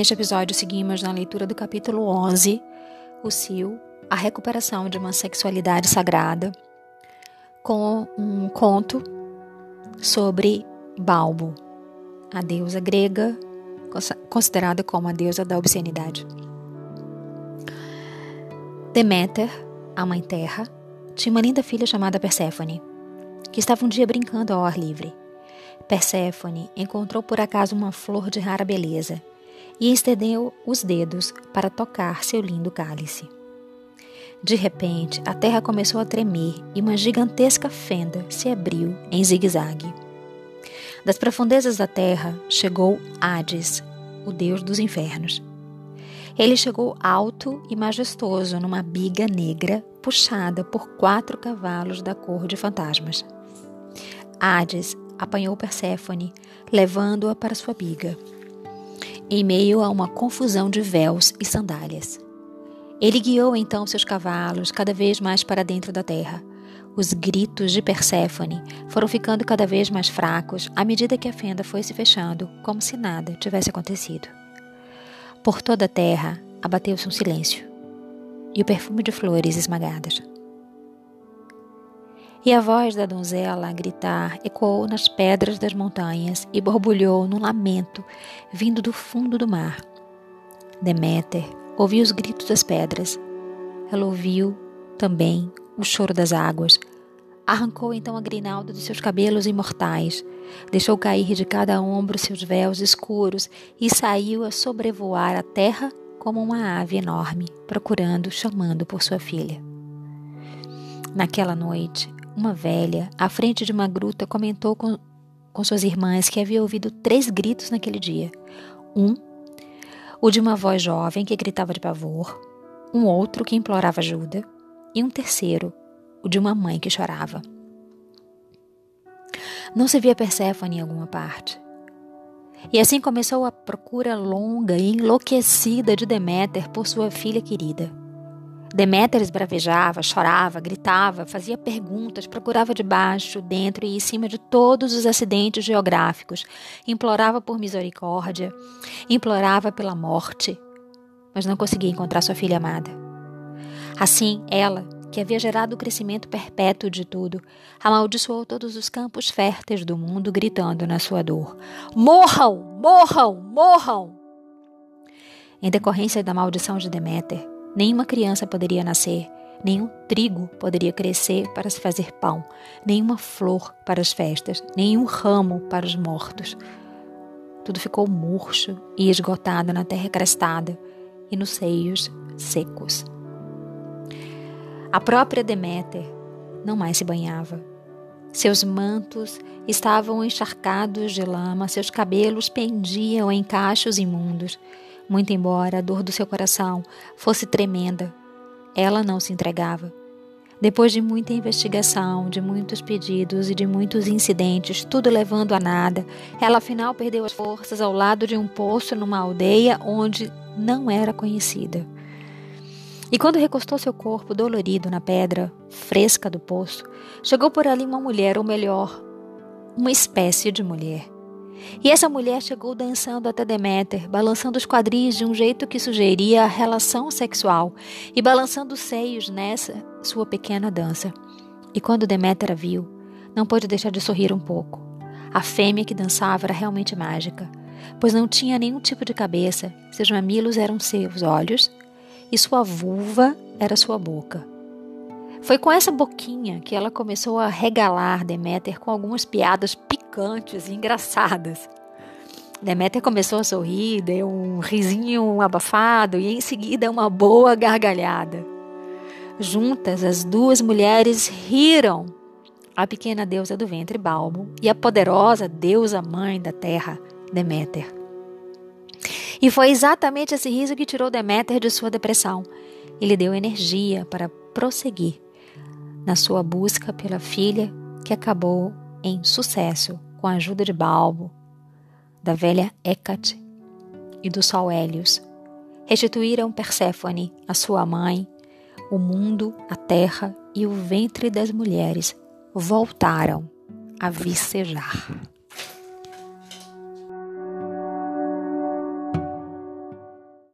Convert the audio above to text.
Neste episódio, seguimos na leitura do capítulo 11, o Sil, a recuperação de uma sexualidade sagrada, com um conto sobre Balbo, a deusa grega considerada como a deusa da obscenidade. Deméter, a mãe terra, tinha uma linda filha chamada Perséfone, que estava um dia brincando ao ar livre. Perséfone encontrou por acaso uma flor de rara beleza e estendeu os dedos para tocar seu lindo cálice. De repente, a terra começou a tremer e uma gigantesca fenda se abriu em zigue-zague. Das profundezas da terra chegou Hades, o deus dos infernos. Ele chegou alto e majestoso numa biga negra puxada por quatro cavalos da cor de fantasmas. Hades apanhou Perséfone, levando-a para sua biga, em meio a uma confusão de véus e sandálias. Ele guiou então seus cavalos cada vez mais para dentro da terra. Os gritos de Perséfone foram ficando cada vez mais fracos à medida que a fenda foi se fechando, como se nada tivesse acontecido. Por toda a terra abateu-se um silêncio e o perfume de flores esmagadas. E a voz da donzela a gritar ecoou nas pedras das montanhas e borbulhou num lamento vindo do fundo do mar. Deméter ouviu os gritos das pedras. Ela ouviu também o choro das águas. Arrancou então a grinalda dos seus cabelos imortais, deixou cair de cada ombro seus véus escuros e saiu a sobrevoar a terra como uma ave enorme, procurando, chamando por sua filha. Naquela noite, uma velha, à frente de uma gruta, comentou com, com suas irmãs que havia ouvido três gritos naquele dia. Um, o de uma voz jovem que gritava de pavor, um outro que implorava ajuda, e um terceiro, o de uma mãe que chorava. Não se via Perséfone em alguma parte. E assim começou a procura longa e enlouquecida de Deméter por sua filha querida. Deméter esbravejava, chorava, gritava, fazia perguntas, procurava debaixo, dentro e em cima de todos os acidentes geográficos, implorava por misericórdia, implorava pela morte, mas não conseguia encontrar sua filha amada. Assim, ela, que havia gerado o crescimento perpétuo de tudo, amaldiçoou todos os campos férteis do mundo, gritando na sua dor: Morram! Morram! Morram! Em decorrência da maldição de Deméter, Nenhuma criança poderia nascer, nenhum trigo poderia crescer para se fazer pão, nenhuma flor para as festas, nenhum ramo para os mortos. Tudo ficou murcho e esgotado na terra crestada e nos seios secos. A própria Deméter não mais se banhava. Seus mantos estavam encharcados de lama, seus cabelos pendiam em cachos imundos muito embora a dor do seu coração fosse tremenda, ela não se entregava. Depois de muita investigação, de muitos pedidos e de muitos incidentes, tudo levando a nada, ela afinal perdeu as forças ao lado de um poço numa aldeia onde não era conhecida. E quando recostou seu corpo dolorido na pedra fresca do poço, chegou por ali uma mulher, ou melhor, uma espécie de mulher. E essa mulher chegou dançando até Deméter, balançando os quadris de um jeito que sugeria a relação sexual e balançando os seios nessa sua pequena dança. E quando Deméter a viu, não pôde deixar de sorrir um pouco. A fêmea que dançava era realmente mágica, pois não tinha nenhum tipo de cabeça, seus mamilos eram seus olhos e sua vulva era sua boca. Foi com essa boquinha que ela começou a regalar Deméter com algumas piadas picantes e engraçadas. Deméter começou a sorrir, deu um risinho abafado e em seguida uma boa gargalhada. Juntas, as duas mulheres riram. A pequena deusa do ventre Balbo e a poderosa deusa mãe da terra, Deméter. E foi exatamente esse riso que tirou Deméter de sua depressão e lhe deu energia para prosseguir na sua busca pela filha que acabou em sucesso com a ajuda de Balbo, da velha Hecate e do sol Hélios. Restituíram Perséfone, a sua mãe, o mundo, a terra e o ventre das mulheres voltaram a vicejar.